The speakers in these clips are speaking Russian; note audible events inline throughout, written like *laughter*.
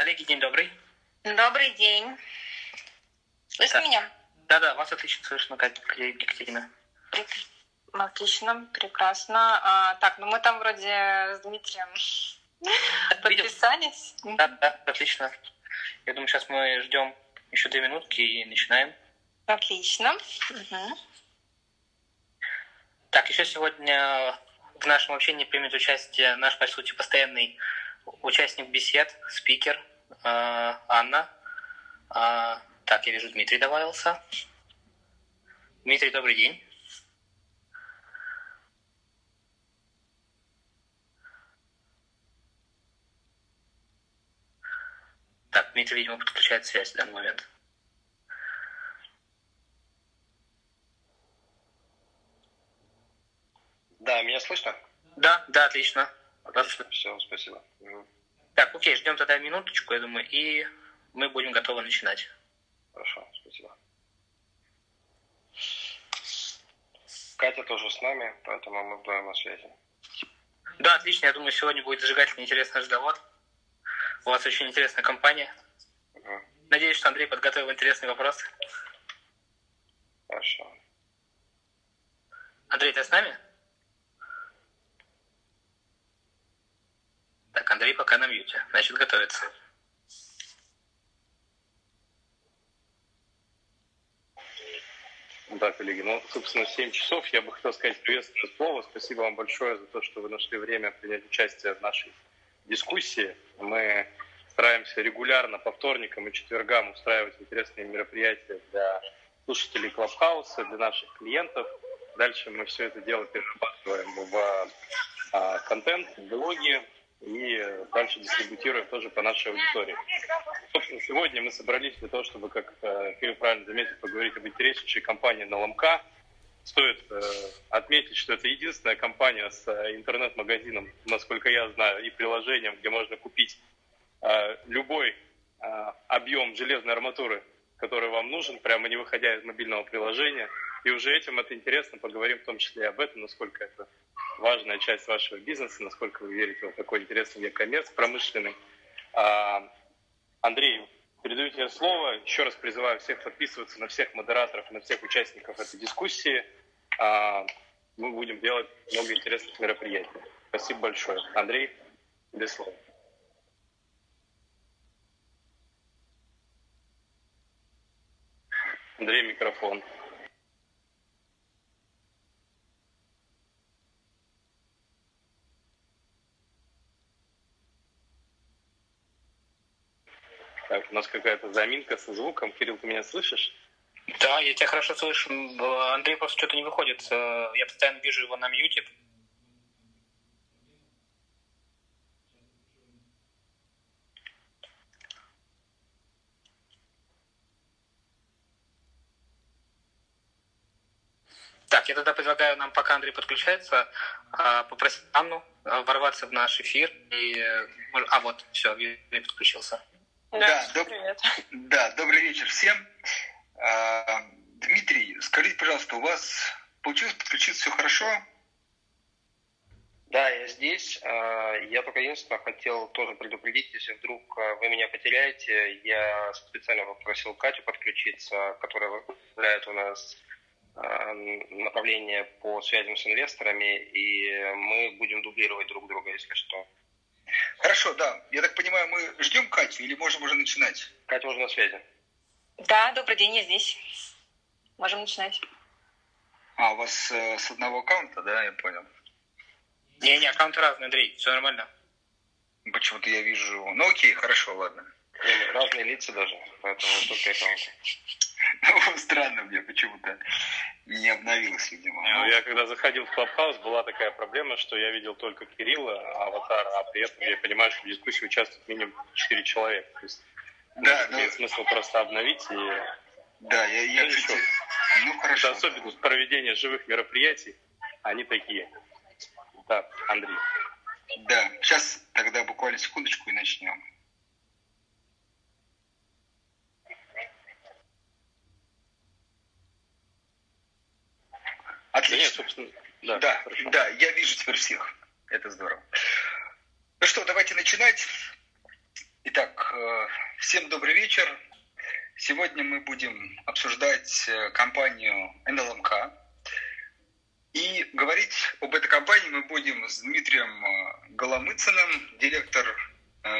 Коллеги, день добрый. Добрый день. Слышно Да. меня? Да-да, вас отлично слышно, Екатерина. Прек- Отлично, прекрасно. А, так, ну мы там вроде с Дмитрием подписались. Да, да, отлично. Я думаю, сейчас мы ждем еще две минутки и начинаем. Отлично. Мгм. Так, еще сегодня в нашем общении примет участие наш, по сути, постоянный участник бесед, спикер Анна. А, так, я вижу, Дмитрий добавился. Дмитрий, добрый день. Так, Дмитрий, видимо, подключает связь в данный момент. Да, меня слышно? Да, да, отлично. Отлично, все, спасибо. Так, окей, ждем тогда минуточку, я думаю, и мы будем готовы начинать. Хорошо, спасибо. Катя тоже с нами, поэтому мы вдвоем на связи. Да, отлично, я думаю, сегодня будет зажигательный интересный разговор. У вас очень интересная компания. Мгм. Надеюсь, что Андрей подготовил интересный вопрос. Хорошо. Андрей, ты с нами? Так, Андрей пока на мьюте, значит, готовится. Да, коллеги, ну, собственно, 7 часов. Я бы хотел сказать приветственное слово. Спасибо вам большое за то, что вы нашли время принять участие в нашей дискуссии. Мы стараемся регулярно по вторникам и четвергам устраивать интересные мероприятия для слушателей Клабхауса, для наших клиентов. Дальше мы все это дело перерабатываем в а, контент, в блоги и дальше дистрибутируем тоже по нашей аудитории. Собственно, сегодня мы собрались для того, чтобы, как э, Кирилл правильно заметил, поговорить об интереснейшей компании на Ломка. Стоит э, отметить, что это единственная компания с э, интернет-магазином, насколько я знаю, и приложением, где можно купить э, любой э, объем железной арматуры, который вам нужен, прямо не выходя из мобильного приложения. И уже этим это интересно, поговорим в том числе и об этом, насколько это важная часть вашего бизнеса, насколько вы верите в такой интересный e-commerce промышленный. А, Андрей, передаю тебе слово. Еще раз призываю всех подписываться на всех модераторов, на всех участников этой дискуссии. А, Мы будем делать много интересных мероприятий. Спасибо большое. Андрей, тебе слово. Андрей, микрофон. Так, у нас какая-то заминка со звуком. Кирилл, ты меня слышишь? Да, я тебя хорошо слышу. Э, Андрей просто что-то не выходит. Э, Я постоянно вижу его на мьюте. Так, я тогда предлагаю нам, пока Андрей подключается, а, попросить Анну а, ворваться в наш эфир. И, э, а, вот, все, Андрей подключился. Да, доб- привет. Да, добрый вечер всем. А, Дмитрий, скажите, пожалуйста, у вас получилось подключиться все хорошо? Да, я здесь. А, Я только единственное хотел тоже предупредить, если вдруг а, вы меня потеряете, я специально попросил Катю подключиться, которая возглавляет у нас направление по связям с инвесторами, и мы будем дублировать друг друга, если что. Хорошо, да. Я так понимаю, мы ждем Катю или можем уже начинать? Катя уже на связи. Да, добрый день, я здесь. Можем начинать. А, у вас э, с одного аккаунта, да, я понял. Не-не, аккаунты разные, Андрей, все нормально. Почему-то я вижу... Ну окей, хорошо, ладно. Разные лица даже, поэтому только аккаунты. Ну, Странно мне почему-то не обновилось, видимо. Ну, Ну, Я когда заходил в Клабхаус, была такая проблема, что я видел только Кирилла, аватар, а при этом я понимаю, что в дискуссии участвует минимум 4 человека. То есть, Да, может, ну- имеет смысл просто обновить. И Да, я, я Ну, кстати... Ну, это хорошо. особенность проведения живых мероприятий. Они такие. Так, Андрей. Да, сейчас тогда буквально секундочку и начнем. Отлично. нет, собственно, да, Да, хорошо. да, я вижу теперь всех. Это здорово. Ну что, давайте начинать. Итак, э, всем добрый вечер. Сегодня мы будем обсуждать э, компанию НЛМК. И говорить об этой компании мы будем с Дмитрием э, Голомыцыным, директор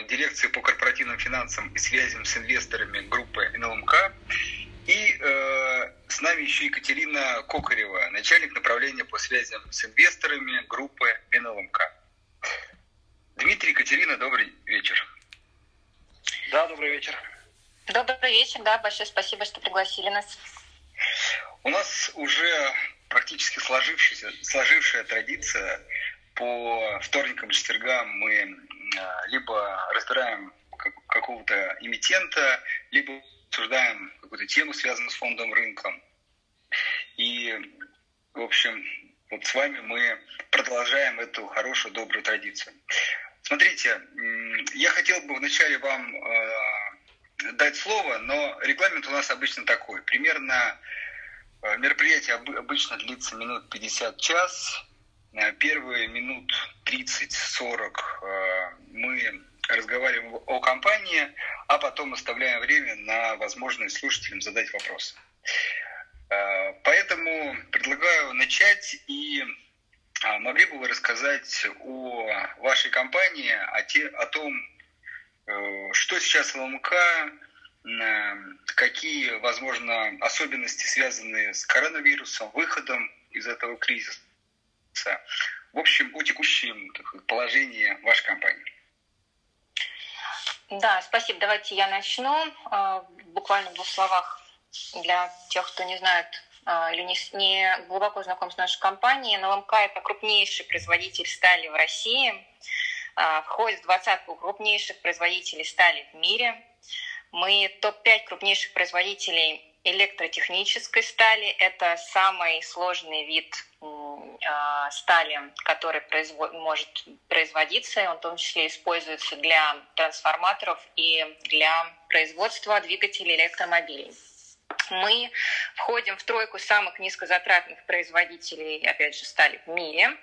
дирекции по корпоративным финансам и связям с инвесторами группы НЛМК. И с нами еще Екатерина Кокарева, начальник направления по связям с инвесторами группы НЛМК. Дмитрий, Екатерина, добрый вечер. Да, добрый вечер. Добрый вечер, да, большое спасибо, что пригласили нас. У нас уже практически сложившаяся, сложившая традиция по вторникам и четвергам мы а, либо разбираем какого-то эмитента, либо обсуждаем какую-то тему, связанную с фондовым рынком. И, в общем, вот с вами мы продолжаем эту хорошую, добрую традицию. Смотрите, я хотел бы вначале вам э, дать слово, но регламент у нас обычно такой. Примерно э, мероприятие обычно длится минут 50 час. Э, первые минут 30-40 мы разговариваем о компании, а потом оставляем время на возможность слушателям задать вопросы. Поэтому предлагаю начать и а могли бы вы рассказать о вашей компании, о, те, о том, э, что сейчас в ЛМК, какие, возможно, особенности связаны с коронавирусом, выходом из этого кризиса. В общем, о текущем положении вашей компании. Да, спасибо. Давайте я начну. Э, буквально в двух словах для тех, кто не знает а, или не, не глубоко знаком с нашей компанией, но ЛМК – это крупнейший производитель стали в России, а, входит в двадцатку крупнейших производителей стали в мире. Мы топ-5 крупнейших производителей электротехнической стали. Это самый сложный вид а, стали, который производ, может производиться, он в том числе используется для трансформаторов и для производства двигателей электромобилей мы входим в тройку самых низкозатратных производителей, опять же, стали в мире.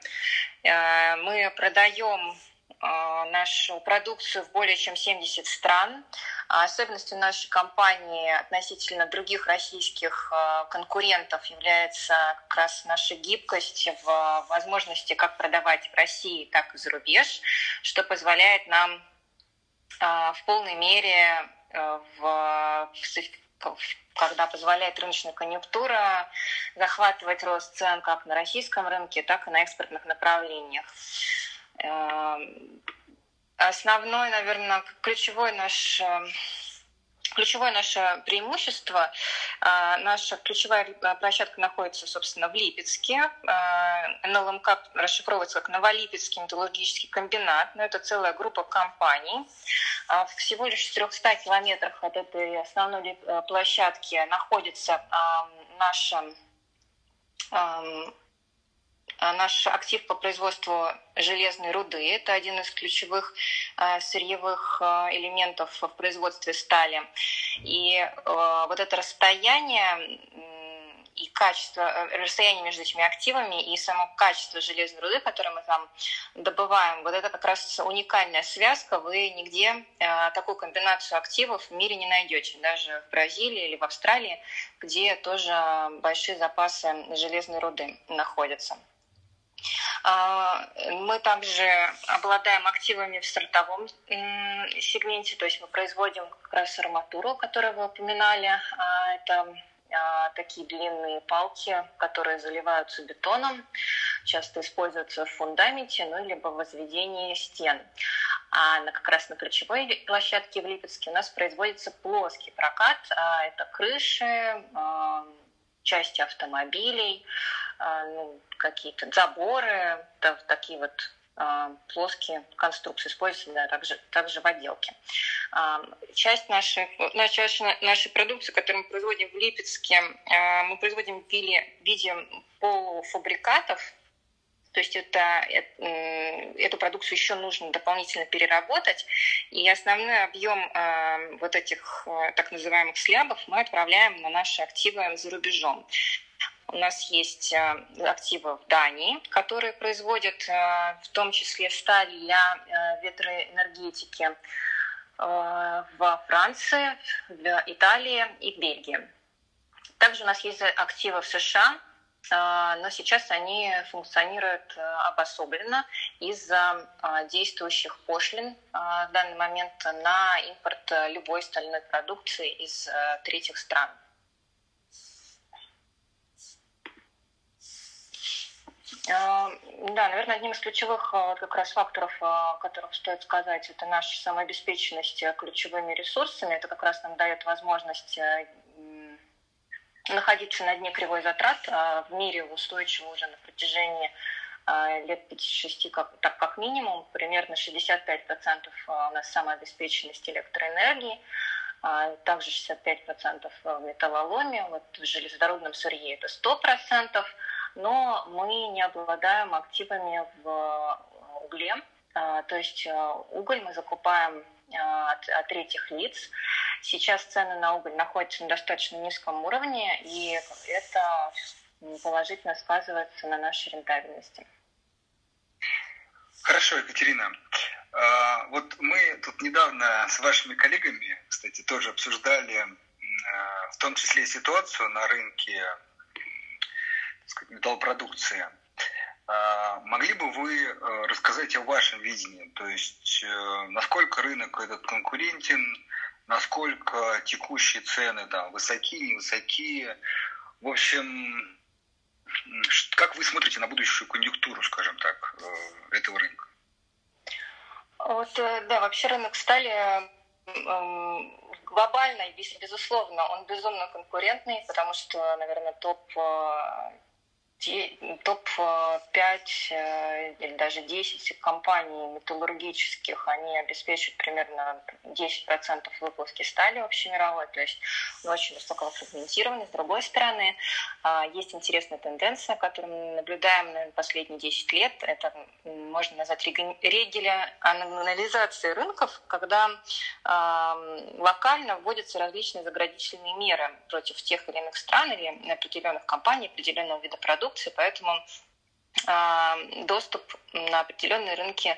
Э, мы продаем нашу продукцию в более чем 70 стран. А особенностью нашей компании относительно других российских э, конкурентов является как раз наша гибкость в возможности как продавать в России, так и за рубеж, что позволяет нам в полной мере в когда позволяет рыночная конъюнктура захватывать рост цен как на российском рынке, так и на экспортных направлениях. Эм, основной, наверное, ключевой наш Ключевое наше преимущество, а, наша ключевая площадка находится, собственно, в Липецке. А, НЛМК расшифровывается как Новолипецкий металлургический комбинат, но это целая группа компаний. А, всего лишь в 300 километрах от этой основной площадки находится наша а, наш актив по производству железной руды – это один из ключевых а, сырьевых а, элементов в производстве стали. И вот это расстояние и качество, э, расстояние между этими активами и само качество железной руды, которую мы там добываем, вот это как раз уникальная связка. Вы нигде такую комбинацию активов в мире не найдете, даже в Бразилии или в Австралии, где тоже большие запасы железной руды находятся. А, мы также обладаем активами в сортовом сегменте, то есть мы производим как раз арматуру, которую вы упоминали. А, это а, такие длинные палки, которые заливаются бетоном, часто используются в фундаменте, ну, либо в возведении стен. А на, как раз на ключевой площадке в Липецке у нас производится плоский прокат. Это крыши, части автомобилей, а, ну, какие-то заборы, такие вот а, плоские конструкции используются да, также, также в отделке. А, часть нашей, часть нашей продукции, которую мы производим в Липецке, мы производим в виде полуфабрикатов, то есть это, эту продукцию еще нужно дополнительно переработать. И основной объем вот этих э, так называемых слябов мы отправляем на наши активы за рубежом. У нас есть э, активы в Дании, которые производят э, в том числе сталь для ветроэнергетики. во Франции, в Италии и Бельгии. Также у нас есть активы в США, но сейчас они функционируют э, обособленно из-за а, действующих пошлин а, в данный момент на импорт любой стальной продукции из э, третьих стран. Да, наверное, одним из ключевых как раз факторов, о которых стоит сказать, это наша самообеспеченность ключевыми ресурсами. Это как раз нам дает возможность э, находиться на дне кривой затрат а, в мире устойчиво уже на протяжении а, лет 5-6 как, так как минимум, примерно 65% а, у нас самообеспеченность электроэнергии, также 65% в металлоломе, вот в железнодорожном сырье это 100%, но мы не обладаем активами в угле, то есть уголь мы закупаем от, от третьих лиц, Сейчас цены на уголь находятся на достаточно низком уровне, и это положительно сказывается на нашей рентабельности. Хорошо, Екатерина. А, вот мы тут недавно с вашими коллегами, кстати, тоже обсуждали в том числе ситуацию на рынке сказать, металлопродукции. А, могли бы вы рассказать о вашем видении? То есть, э, насколько рынок этот конкурентен, насколько текущие цены там высокие, невысокие. В общем, как вы смотрите на будущую конъюнктуру, скажем так, э, этого рынка? Вот, э, да, вообще рынок стали глобально и безусловно, он безумно конкурентный, потому что, наверное, топ э, топ-5 э, или даже 10 компаний металлургических, они обеспечивают примерно 10% выплавки стали общемировой, то есть очень высоко фрагментированы. С другой стороны, а, есть интересная тенденция, которую мы наблюдаем наверное, последние 10 лет. Это можно назвать регионализацией рынков, когда локально вводятся различные заградительные меры против тех или иных стран или определенных компаний, определенного вида продуктов, продукции, поэтому а, доступ на определенные рынки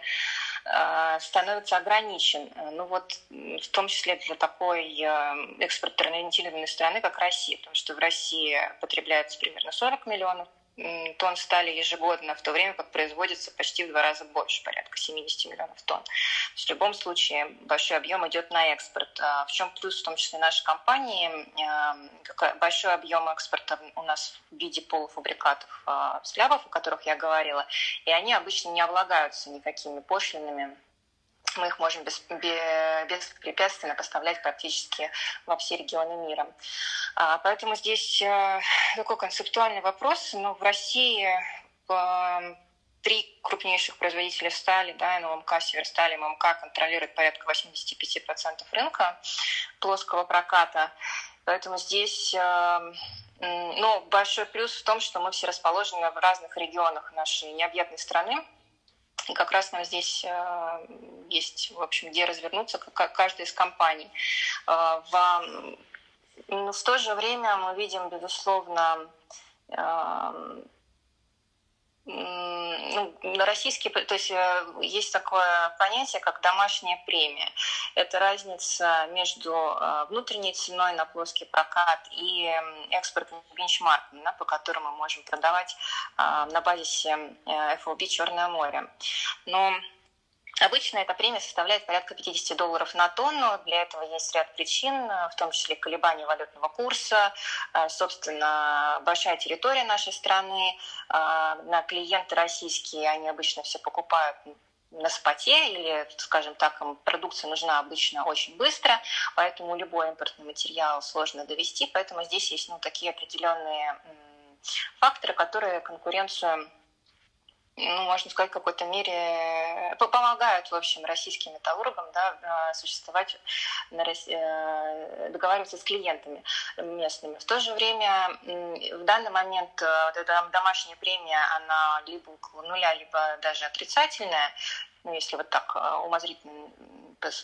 а, становится ограничен. Ну вот в том числе для такой а, экспортно-ориентированной страны, как Россия, потому что в России потребляется примерно 40 миллионов тонн стали ежегодно, в то время как производится почти в два раза больше, порядка 70 миллионов тонн. В любом случае большой объем идет на экспорт. А в чем плюс, в том числе нашей компании, большой объем экспорта у нас в виде полуфабрикатов, а, слябов, о которых я говорила, и они обычно не облагаются никакими пошлинами мы их можем без, беспрепятственно поставлять практически во все регионы мира. А, поэтому здесь э, такой концептуальный вопрос. Но в России э, три крупнейших производителя стали, да, НЛМК, Северсталь ММК контролируют порядка 85% рынка плоского проката. Поэтому здесь э, ну, большой плюс в том, что мы все расположены в разных регионах нашей необъятной страны. И как раз нам здесь э, есть, в общем, где развернуться, как каждая из компаний. Э, в, ну, в то же время мы видим, безусловно, э, ну, российские, то есть э, есть такое понятие, как домашняя премия. Это разница между э, внутренней ценой на плоский прокат и экспортным бенчмарком, да, по которому мы можем продавать э, на базисе FOB Черное море. Но Обычно эта премия составляет порядка 50 долларов на тонну. Для этого есть ряд причин, в том числе колебания валютного курса, э, собственно, большая территория нашей страны. Э, на клиенты российские, они обычно все покупают на споте или, скажем так, им продукция нужна обычно очень быстро, поэтому любой импортный материал сложно довести, поэтому здесь есть ну, такие определенные факторы, которые конкуренцию ну, можно сказать, в какой-то мере э, помогают, в общем, российским металлургам да, существовать, э, договариваться с клиентами местными. В то же время в данный момент э, вот эта домашняя премия, она либо около нуля, либо даже отрицательная, ну, если вот так умозрительно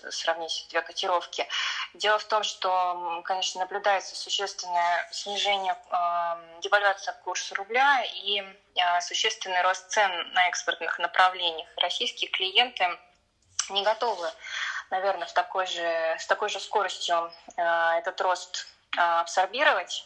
сравнить две котировки. Дело в том, что, конечно, наблюдается существенное снижение, э, девальвация курса рубля и э, существенный рост цен на экспортных направлениях. Российские клиенты не готовы наверное, в такой же, с такой же скоростью этот рост абсорбировать.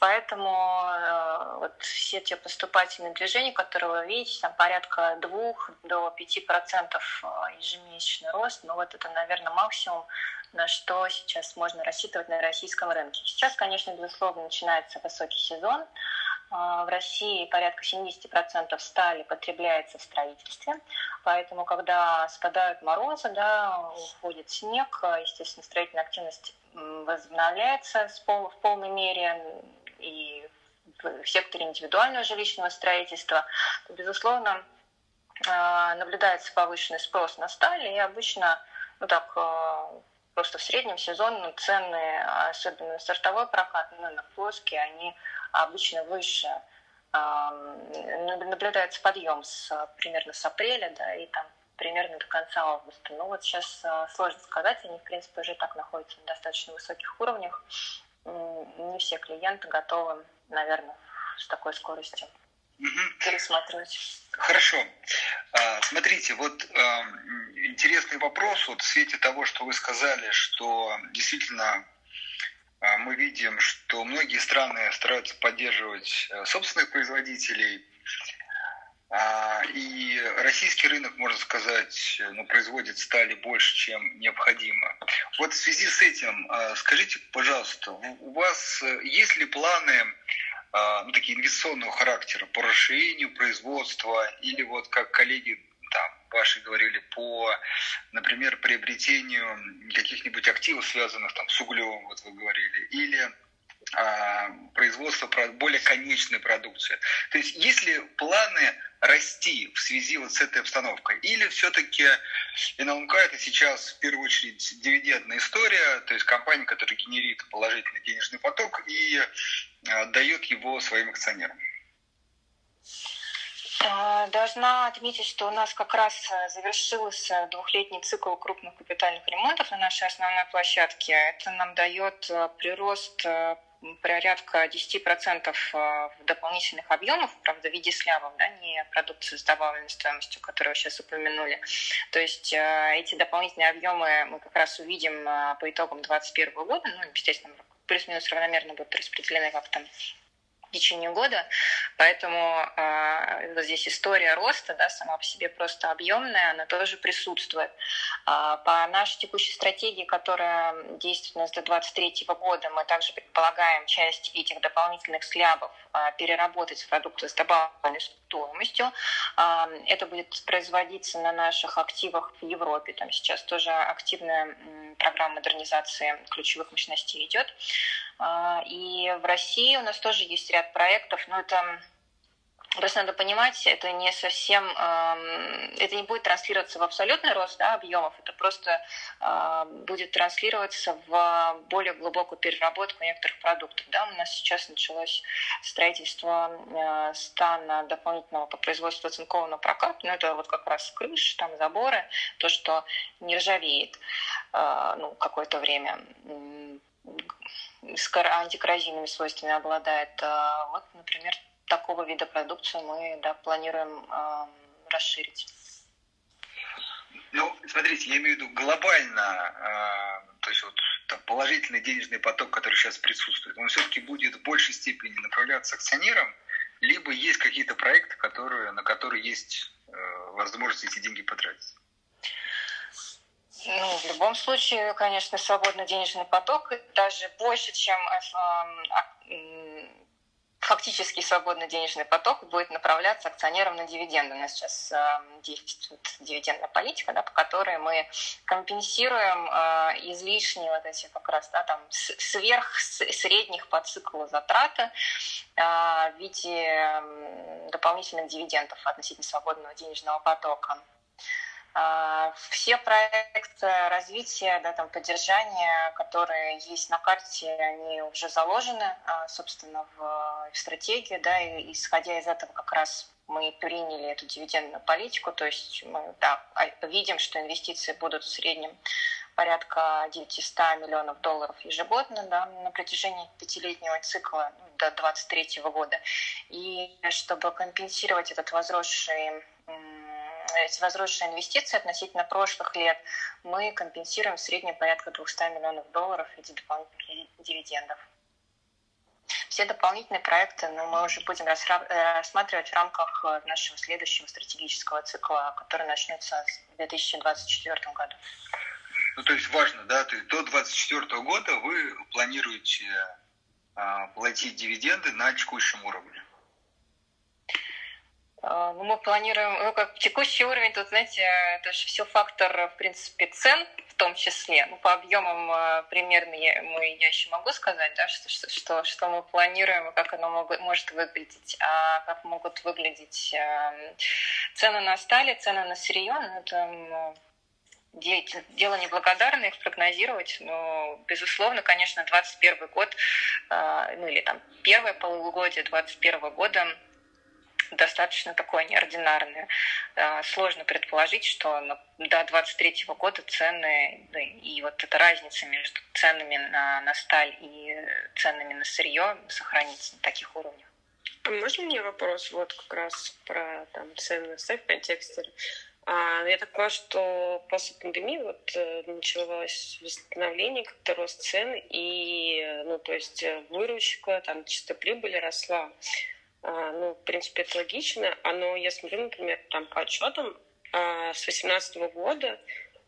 Поэтому э, вот все те поступательные движения, которые вы видите, там порядка 2 до 5 процентов ежемесячный рост, ну вот это, наверное, максимум, на что сейчас можно рассчитывать на российском рынке. Сейчас, конечно, безусловно, начинается высокий сезон. В России порядка 70% стали потребляется в строительстве, поэтому когда спадают морозы, да, уходит снег, естественно, строительная активность возобновляется в полной мере, и в секторе индивидуального жилищного строительства, то, безусловно, а, наблюдается повышенный спрос на сталь, и обычно, ну так, а, просто в среднем сезон цены, особенно сортовой прокат, ну, на плоские, они обычно выше. А, наблюдается подъем с, примерно с апреля, да, и там примерно до конца августа. Ну вот сейчас сложно сказать, они, в принципе, уже так находятся на достаточно высоких уровнях не все клиенты готовы, наверное, с такой скоростью угу. пересматривать. Хорошо. А, смотрите, вот интересный вопрос вот в свете того, что вы сказали, что действительно а, мы видим, что многие страны стараются поддерживать э, собственных производителей, и российский рынок, можно сказать, ну, производит стали больше, чем необходимо. Вот в связи с этим, а, скажите, пожалуйста, у вас э, есть ли планы а, ну, такие инвестиционного характера по расширению производства или вот как коллеги там, ваши говорили, по, например, приобретению каких-нибудь активов, связанных там, с углем, вот вы говорили, или а, производства более конечной продукции. То есть есть ли планы расти в связи вот с этой обстановкой? Или все-таки НЛМК это сейчас в первую очередь дивидендная история, то есть компания, которая генерит положительный денежный поток и а, дает его своим акционерам? А, должна отметить, что у нас как раз завершился двухлетний цикл крупных капитальных ремонтов на нашей основной площадке. Это нам дает прирост порядка 10% в дополнительных объемов, правда, в виде слябов, да, не продукции с добавленной стоимостью, которую сейчас упомянули. То есть э, эти дополнительные объемы мы как раз увидим э, по итогам 2021 года, ну, естественно, плюс-минус равномерно будут распределены как-то в течение года. Поэтому э, вот здесь история роста, да, сама по себе просто объемная, она тоже присутствует. Э, по нашей текущей стратегии, которая действует у нас до 2023 года, мы также предполагаем часть этих дополнительных слябов переработать в продукты с добавленной стоимостью. Э, это будет производиться на наших активах в Европе. Там сейчас тоже активная программа модернизации ключевых мощностей идет. А, и в России у нас тоже есть ряд проектов, но это Просто надо понимать, это не совсем, это не будет транслироваться в абсолютный рост да, объемов, это просто а, будет транслироваться в более глубокую переработку некоторых продуктов. Да. У нас сейчас началось строительство а, стана дополнительного по производству оцинкованного проката, ну это вот как раз крыши, там заборы, то, что не ржавеет ну, какое-то время с антикоррозийными свойствами обладает. Вот, например, такого вида продукцию мы да, планируем э, расширить. Ну, смотрите, я имею в виду глобально, э, то есть вот там, положительный денежный поток, который сейчас присутствует, он все-таки будет в большей степени направляться акционерам, либо есть какие-то проекты, которые, на которые есть э, возможность эти деньги потратить. Ну, в любом случае, конечно, свободный денежный поток даже больше, чем фактически свободный денежный поток будет направляться акционерам на дивиденды. У нас сейчас э, действует дивидендная политика, да, по которой мы компенсируем э, излишние вот эти как раз да, там сверх средних по циклу затраты э, в виде дополнительных дивидендов относительно свободного денежного потока. А, все проекты развития, да, там, поддержания, которые есть на карте, они уже заложены, а, собственно, в, стратегию, да, и исходя из этого как раз мы приняли эту дивидендную политику, то есть мы да, а, видим, что инвестиции будут в среднем порядка 900 миллионов долларов ежегодно да, на протяжении пятилетнего цикла ну, до 2023 года. И чтобы компенсировать этот возросший эти возросшие инвестиции относительно прошлых лет мы компенсируем в среднем порядка 200 миллионов долларов в виде дивидендов. Все дополнительные проекты ну, мы уже будем э, рассматривать в рамках э, нашего следующего стратегического цикла, который начнется в 2024 году. Ну, то есть важно, да, то есть до 2024 года вы планируете а, платить дивиденды на текущем уровне? А, ну, мы планируем, ну, как текущий уровень, тут, знаете, это же все фактор, в принципе, цен в том числе. Ну, по объемам а, примерно я, мы, я еще могу сказать, да, что, что, что мы планируем и как оно мог, может выглядеть. А как могут выглядеть э, цены на стали, цены на сырье, ну, ну, дело неблагодарное их прогнозировать, но, безусловно, конечно, 21 год, ну или там первое полугодие 21 года достаточно такое неординарное. Э, сложно предположить, что до 23 года цены и вот эта разница между ценами на, на сталь и ценами на сырье сохранится на таких уровнях. А можно мне вопрос вот как раз про там, цены на сталь в контексте? А, я так понимаю, что после пандемии вот э, началось восстановление, как-то рост цен, и, ну, то есть э, выручка, там, чисто прибыль росла. А, ну, в принципе, это логично. А, но я смотрю, например, там по отчетам а, с 2018 года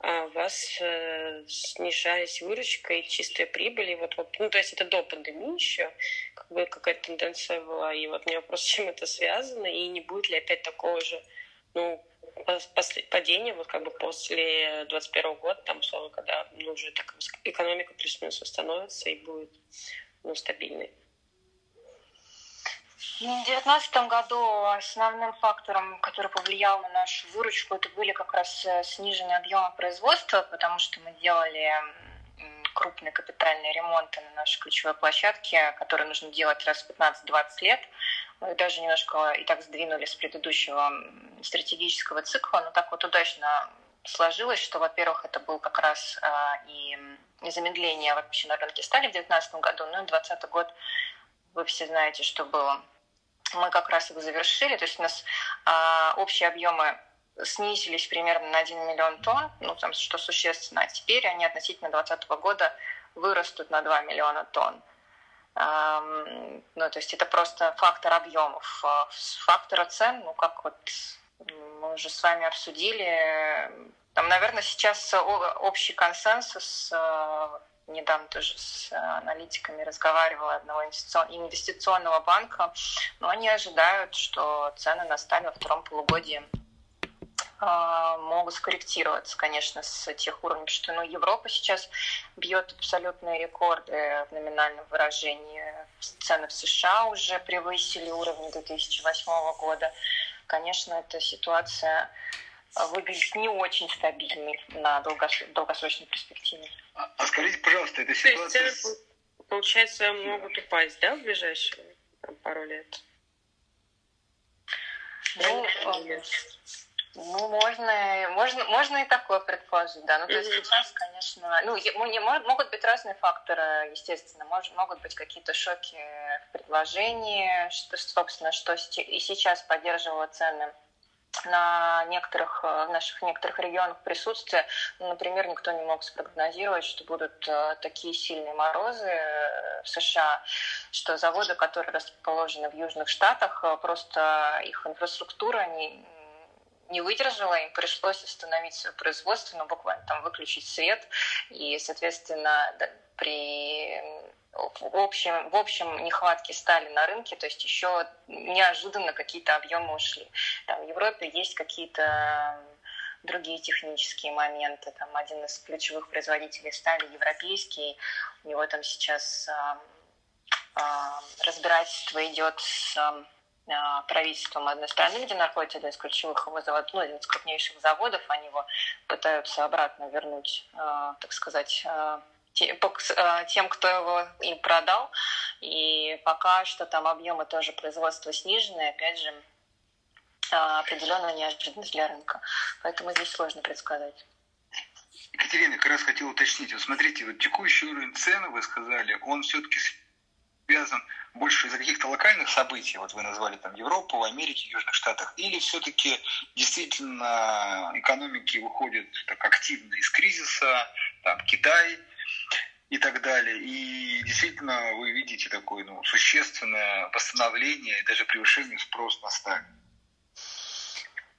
у вас э, снижались выручка и чистая прибыль. И вот, вот, ну, то есть это до пандемии еще как бы какая-то тенденция была. И вот меня вопрос, *laughs* с чем это связано, и не будет ли опять такого же, ну, падения, вот как бы после 21 года, там, условно, когда ну, уже так экономика плюс-минус восстановится и будет ну, стабильной. В 2019 году основным фактором, который повлиял на нашу выручку, это были как раз э, сниженные объемы производства, потому что мы делали крупные капитальные ремонты на нашей ключевой площадке, которые нужно делать раз в 15-20 лет. Мы даже немножко и так сдвинули с предыдущего стратегического цикла, но так вот удачно сложилось, что, во-первых, это был как раз а, и замедление вообще на рынке стали в 2019 году, ну и 2020 год вы все знаете, что было мы как раз его завершили. То есть у нас а, общие объемы снизились примерно на 1 миллион тонн, ну, там, что существенно. А теперь они относительно 2020 года вырастут на 2 миллиона тонн. Um, ну, то есть это просто фактор объемов. А фактора цен, ну, как вот мы уже с вами обсудили, там, наверное, сейчас общий консенсус а, недавно тоже с э, аналитиками разговаривала одного инвестиционного банка, но они ожидают, что цены на сталь во втором полугодии а, могут скорректироваться, конечно, с тех уровней, что ну, Европа сейчас бьет абсолютные рекорды в номинальном выражении. Цены в США уже превысили уровни 2008 года. Конечно, эта ситуация выглядит не очень стабильной на долгосрочной перспективе. А, а скажите, пожалуйста, эта ситуация... То есть цены, получается, могут упасть, да, в ближайшие там, пару лет? Ну, ну, можно, можно, можно и такое предположить, да. Ну, то есть mm-hmm. сейчас, конечно, ну, не, могут быть разные факторы, естественно. Может, могут быть какие-то шоки в предложении, что, собственно, что и сейчас поддерживало цены на некоторых, э, наших некоторых регионах присутствие. Ну, например, никто не мог спрогнозировать, что будут э, такие сильные морозы э, в США, что заводы, которые расположены в Южных Штатах, просто их инфраструктура не, не выдержала, им пришлось остановить свое производство, ну, буквально там выключить свет, и, соответственно, при в общем, в общем нехватке стали на рынке, то есть еще неожиданно какие-то объемы ушли. Там в Европе есть какие-то другие технические моменты. Там один из ключевых производителей стали европейский, у него там сейчас а, а, разбирательство идет с а, правительством одной страны, где находится один из ключевых его заводов, ну, один из крупнейших заводов, они его пытаются обратно вернуть, а, так сказать, а, тем, кто его им продал. И пока что там объемы тоже производства снижены, опять же, э, определенная неожиданность для рынка. Поэтому здесь сложно предсказать. Екатерина, как раз хотел уточнить. Вот смотрите, вот текущий уровень цены, вы сказали, он все-таки связан больше из-за каких-то локальных событий, вот вы назвали там Европу, Америке, Южных Штатах, или все-таки действительно экономики выходят так активно из кризиса, там Китай и так далее, и действительно вы видите такое ну, существенное восстановление и даже превышение спроса на сталь.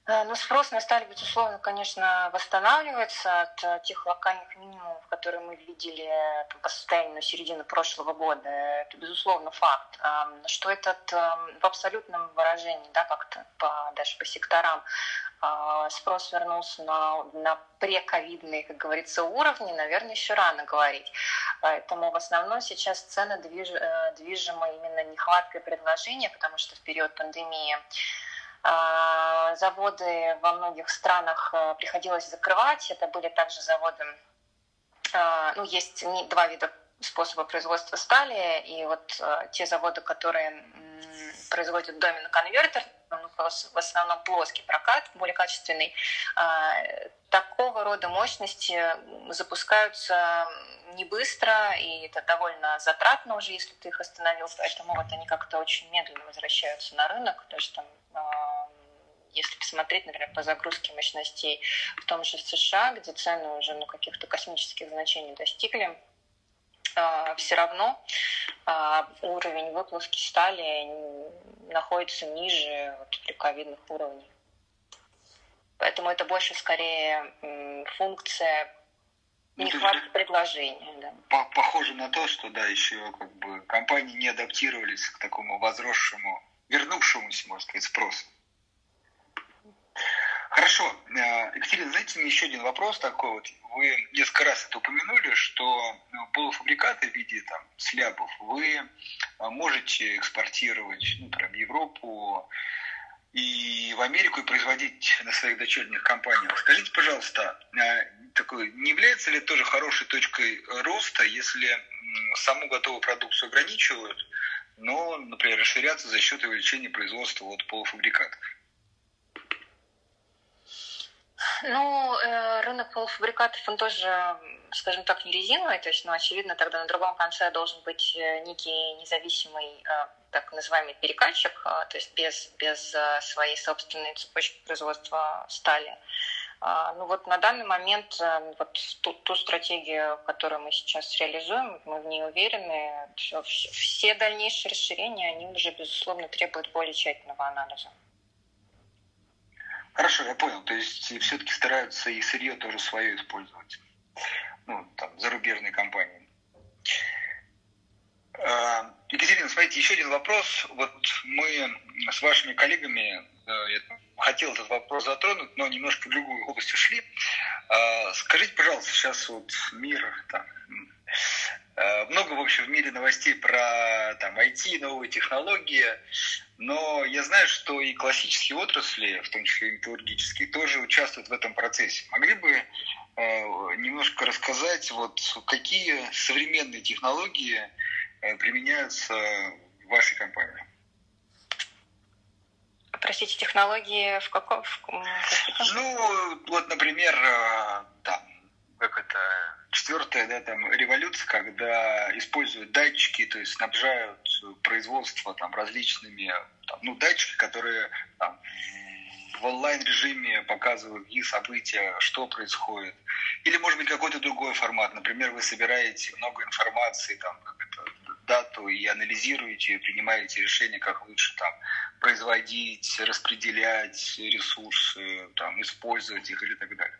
Э, ну, спрос на сталь, безусловно, конечно, восстанавливается от э, тех локальных минимумов, которые мы видели там, по состоянию на середину прошлого года. Это, безусловно, факт. Что этот в абсолютном выражении, да, как-то по, даже по секторам, а, спрос вернулся на, на прековидные, как говорится, уровни, наверное, еще рано говорить. Поэтому в основном сейчас цены движ, э, движимы именно нехваткой предложения, потому что в период пандемии заводы во многих странах э, приходилось закрывать. Это были также заводы, а, ну, есть два вида способа производства стали, и вот э, те заводы, которые производят домино-конвертер, в основном плоский прокат, более качественный, а, такого рода мощности запускаются не быстро, и это довольно затратно уже, если ты их остановил, поэтому вот они как-то очень медленно возвращаются на рынок, потому что там если посмотреть, например, по загрузке мощностей в том же США, где цены уже ну, каких-то космических значений достигли, а, все равно а, уровень выплавки стали находится ниже вот, прековидных уровней. Поэтому это больше скорее функция ну, нехватки предложения. Да. Похоже на то, что да, еще как бы компании не адаптировались к такому возросшему, вернувшемуся, можно сказать, спросу. Хорошо. Э, Екатерина, знаете, мне еще один вопрос такой. Вот вы несколько раз это упомянули, что ну, полуфабрикаты в виде там, слябов вы э, можете экспортировать ну, прям, в Европу и в Америку и производить на своих дочерних компаниях. Скажите, пожалуйста, э, такой, не является ли тоже хорошей точкой роста, если саму готовую продукцию ограничивают, но, например, расширяться за счет увеличения производства вот полуфабрикатов? Ну, э, рынок полуфабрикатов, он тоже, скажем так, не резиновый, то есть, ну, очевидно, тогда на другом конце должен быть э, некий независимый, э, так называемый перекачик, то есть без, без своей собственной цепочки производства стали. А, ну вот на данный момент вот ту, ту стратегию, которую мы сейчас реализуем, мы в ней уверены. Все, все дальнейшие расширения, они уже, безусловно, требуют более тщательного анализа. Хорошо, я понял. То есть все-таки стараются и сырье тоже свое использовать. Ну, там, зарубежные компании. А, Екатерина, смотрите, еще один вопрос. Вот мы с вашими коллегами, э, я хотел этот вопрос затронуть, но немножко в другую область ушли. А, скажите, пожалуйста, сейчас вот мир, там, э, много, в общем, в мире новостей про там, IT, новые технологии. Но я знаю, что и классические отрасли, в том числе и металлургические, тоже участвуют в этом процессе. Могли бы э, немножко рассказать, вот какие современные технологии э, применяются в вашей компании? Простите, технологии в каком? В, ну, вот, например, э, там, как это, четвертая да, там, революция, когда используют датчики, то есть снабжают производство там, различными там, ну, датчики, которые там, в онлайн-режиме показывают какие события, что происходит. Или, может быть, какой-то другой формат. Например, вы собираете много информации, там, дату и анализируете, принимаете решение, как лучше там, производить, распределять ресурсы, там, использовать их или так далее.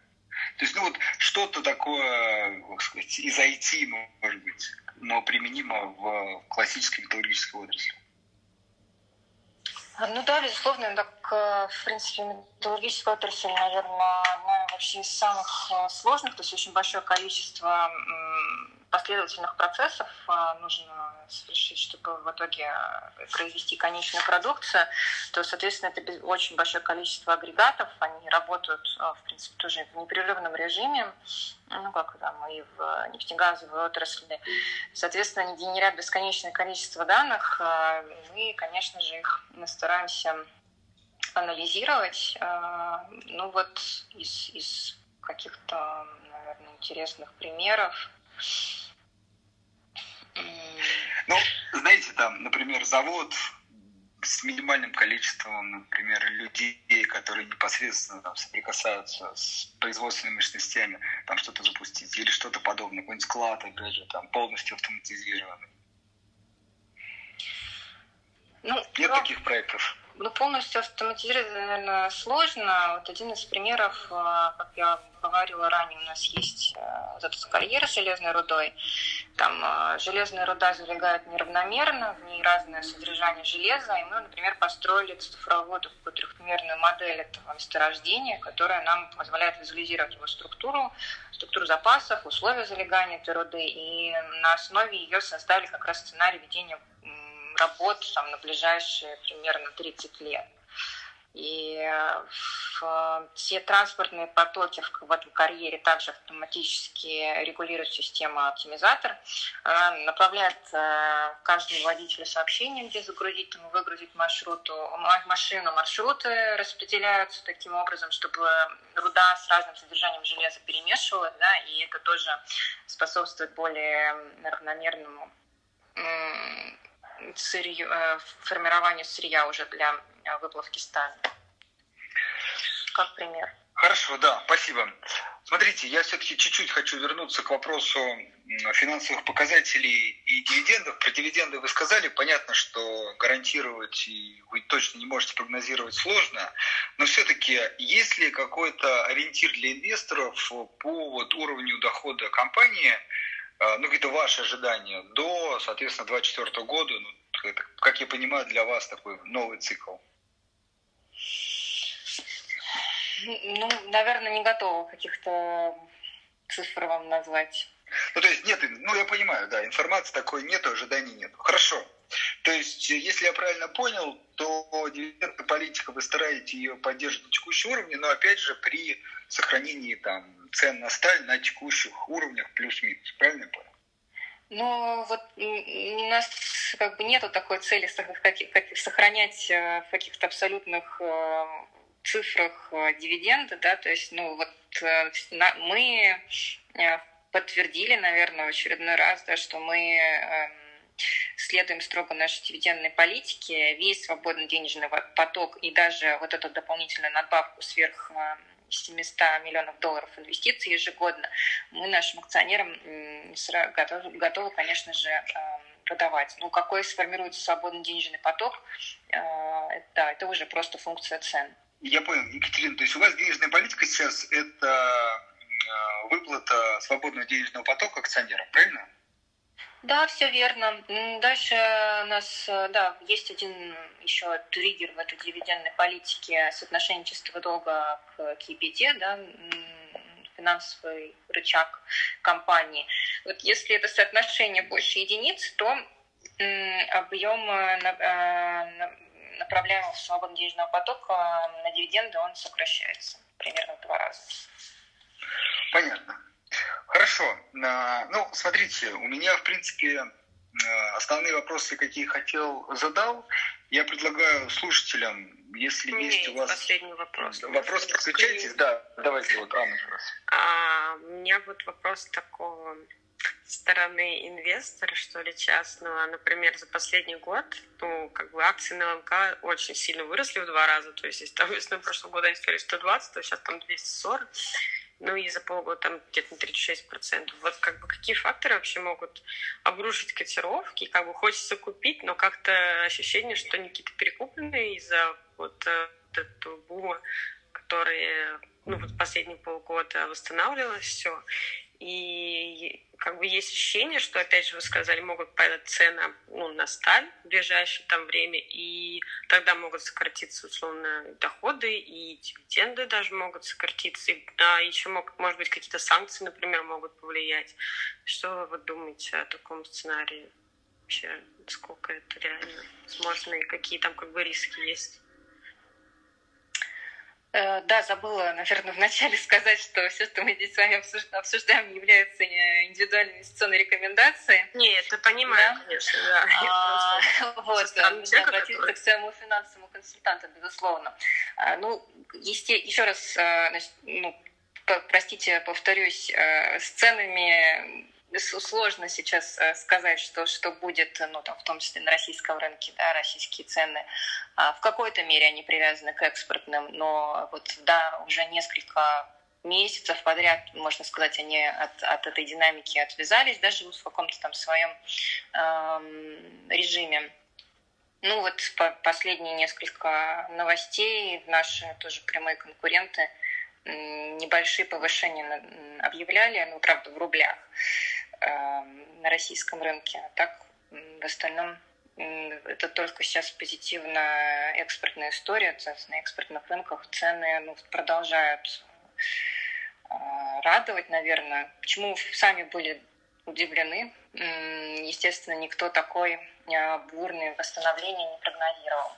То есть, ну вот что-то такое, как сказать, из IT, может быть, но применимо в классической металлургической отрасли. Ну да, безусловно, так, э, в принципе, металлургическая отрасль, наверное, одна вообще из самых э, сложных, то есть очень большое количество последовательных процессов а, нужно совершить, чтобы в итоге произвести конечную продукцию, то, соответственно, это очень большое количество агрегатов, они работают, а, в принципе, тоже в непрерывном режиме, ну, как там и в нефтегазовой отрасли. Соответственно, они генерят бесконечное количество данных, а, мы, конечно же, их мы стараемся анализировать. Ну вот из, из каких-то, наверное, интересных примеров. Ну, знаете, там например, завод с минимальным количеством, например, людей, которые непосредственно там, соприкасаются с производственными мощностями, там что-то запустить или что-то подобное, какой-нибудь склад, опять же, там полностью автоматизированный. Ну, Нет но... таких проектов? Ну, полностью автоматизировать, наверное, сложно. Вот один из примеров, а, как я говорила ранее, у нас есть а, вот этот карьер с железной рудой. Там а, железная руда залегает неравномерно, в ней разное содержание железа, и мы, например, построили цифровую такую трехмерную модель этого месторождения, которая нам позволяет визуализировать его структуру, структуру запасов, условия залегания этой руды, и на основе ее создали как раз сценарий ведения работ там, на ближайшие примерно 30 лет. И в, все транспортные потоки в, этом карьере также автоматически регулирует система оптимизатор. Направляет э, каждому водителю сообщение, где загрузить и выгрузить маршруту. Машину маршруты распределяются таким образом, чтобы руда с разным содержанием железа перемешивалась, да, и это тоже способствует более равномерному сырье, э, формированию сырья уже для э, выплавки стали. Как пример. Хорошо, да, спасибо. Смотрите, я все-таки чуть-чуть хочу вернуться к вопросу финансовых показателей и дивидендов. Про дивиденды вы сказали, понятно, что гарантировать и вы точно не можете прогнозировать сложно, но все-таки есть ли какой-то ориентир для инвесторов по вот уровню дохода компании, ну, какие-то ваши ожидания до, соответственно, 2024 года, ну, это, как я понимаю, для вас такой новый цикл? Ну, наверное, не готова каких-то цифр вам назвать. Ну, то есть нет, ну, я понимаю, да, информации такой нет, ожиданий нет. Хорошо. То есть, если я правильно понял, то дивидендная политика, вы стараетесь ее поддерживать на текущем уровне, но опять же при сохранении там цен на сталь на текущих уровнях плюс-минус. Правильно я понял? Ну, вот у нас как бы нету такой цели сохранять э, в каких-то абсолютных э, цифрах э, дивиденды, да, то есть, ну, вот мы подтвердили, наверное, в очередной раз, да, что мы эм, следуем строго нашей дивидендной политике, весь свободный денежный поток и даже вот эту дополнительную надбавку сверх 700 миллионов долларов инвестиций ежегодно, мы нашим акционерам готовы, готовы конечно же, эм, продавать. Ну, какой сформируется свободный денежный поток, э, да, это уже просто функция цен. Я понял, Екатерина, то есть у вас денежная политика сейчас – это э, выплата свободного денежного потока акционерам, правильно? Да, все верно. Дальше у нас, э, да, есть один еще триггер в этой дивидендной политике соотношение чистого долга к KPD, да, финансовый рычаг компании. Вот если это соотношение больше единиц, то объем э, э, направляемого свободного денежного потока на дивиденды он сокращается примерно в два раза. Понятно. Хорошо. Ну, смотрите, у меня, в принципе, основные вопросы, какие хотел, задал. Я предлагаю слушателям, если у есть у вас... последний вопрос. Вопрос, подключайтесь. Да, давайте вот, Анна, пожалуйста. А, у меня вот вопрос такого стороны инвестора, что ли, частного. Например, за последний год, ну, как бы акции на ЛМК очень сильно выросли в два раза. То есть, если там весной прошлого года они стоили 120, то сейчас там 240 ну и за полгода там где-то на 36%. Вот как бы какие факторы вообще могут обрушить котировки? Как бы хочется купить, но как-то ощущение, что они какие-то перекупленные из-за вот, э, вот этого бума, который ну, вот последние полгода восстанавливалось все. И как бы есть ощущение, что, опять же, вы сказали, могут падать цены ну, на сталь в ближайшее там время, и тогда могут сократиться, условно, доходы, и дивиденды даже могут сократиться, и, а еще, мог, может быть, какие-то санкции, например, могут повлиять. Что вы вот думаете о таком сценарии? Вообще, сколько это реально возможно, и какие там как бы риски есть? Э, да, забыла, наверное, вначале сказать, что все, что мы здесь с вами обсуждаем, является э, индивидуальной инвестиционной рекомендацией. Нет, это понимаю, да? конечно, да. А, *laughs* вот, человека, обратиться который... к своему финансовому консультанту, безусловно. А, ну, еще раз, э, значит, ну, простите, повторюсь, с ценами сложно сейчас э, сказать, что, что будет, ну, там, в том числе на российском рынке, да, российские цены. А в какой-то мере они привязаны к экспортным, но вот, да, уже несколько месяцев подряд, можно сказать, они от, от этой динамики отвязались, даже в каком-то там своем эм, режиме. Ну вот по последние несколько новостей наши тоже прямые конкуренты небольшие повышения объявляли, ну, правда, в рублях на российском рынке. А так, в остальном, это только сейчас позитивная экспортная история. На экспортных рынках цены ну, продолжают э, радовать, наверное. Почему сами были удивлены? Естественно, никто такой э, бурный восстановление не прогнозировал.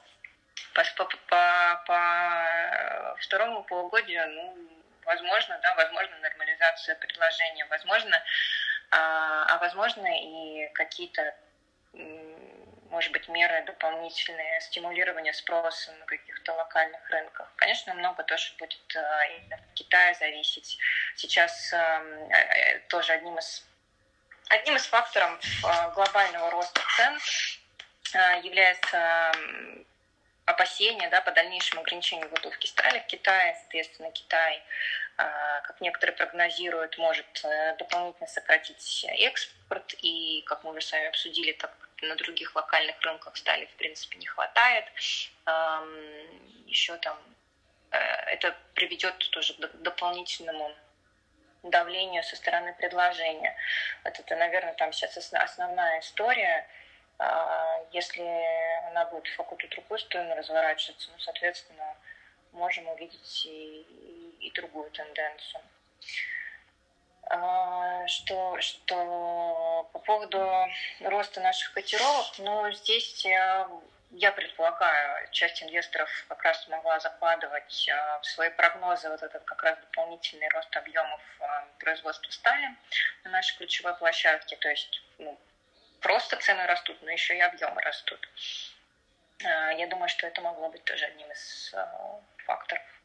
По, по, по, по второму полугодию, ну, возможно, да, возможно нормализация предложения, возможно а, а возможно и какие-то, может быть, меры дополнительные стимулирования спроса на каких-то локальных рынках. Конечно, много тоже будет а, от Китая зависеть. Сейчас а, э, тоже одним из Одним из факторов глобального роста цен является опасения да, по дальнейшему ограничению выдувки стали в Китае. Соответственно, Китай как некоторые прогнозируют, может э, дополнительно сократить экспорт. И, как мы уже с вами обсудили, так на других локальных рынках стали, в принципе, не хватает. Еще там э, это приведет тоже к дополнительному давлению со стороны предложения. Вот это, наверное, там сейчас основная история. А, если она будет в какую-то другую сторону разворачиваться, ну, соответственно, можем увидеть и, и другую тенденцию. А, что, что по поводу роста наших котировок, ну, здесь я, я предполагаю, часть инвесторов как раз могла закладывать а, в свои прогнозы вот этот как раз дополнительный рост объемов а, производства стали на нашей ключевой площадке. То есть ну, просто цены растут, но еще и объемы растут. Я думаю, что это могло быть тоже одним из факторов.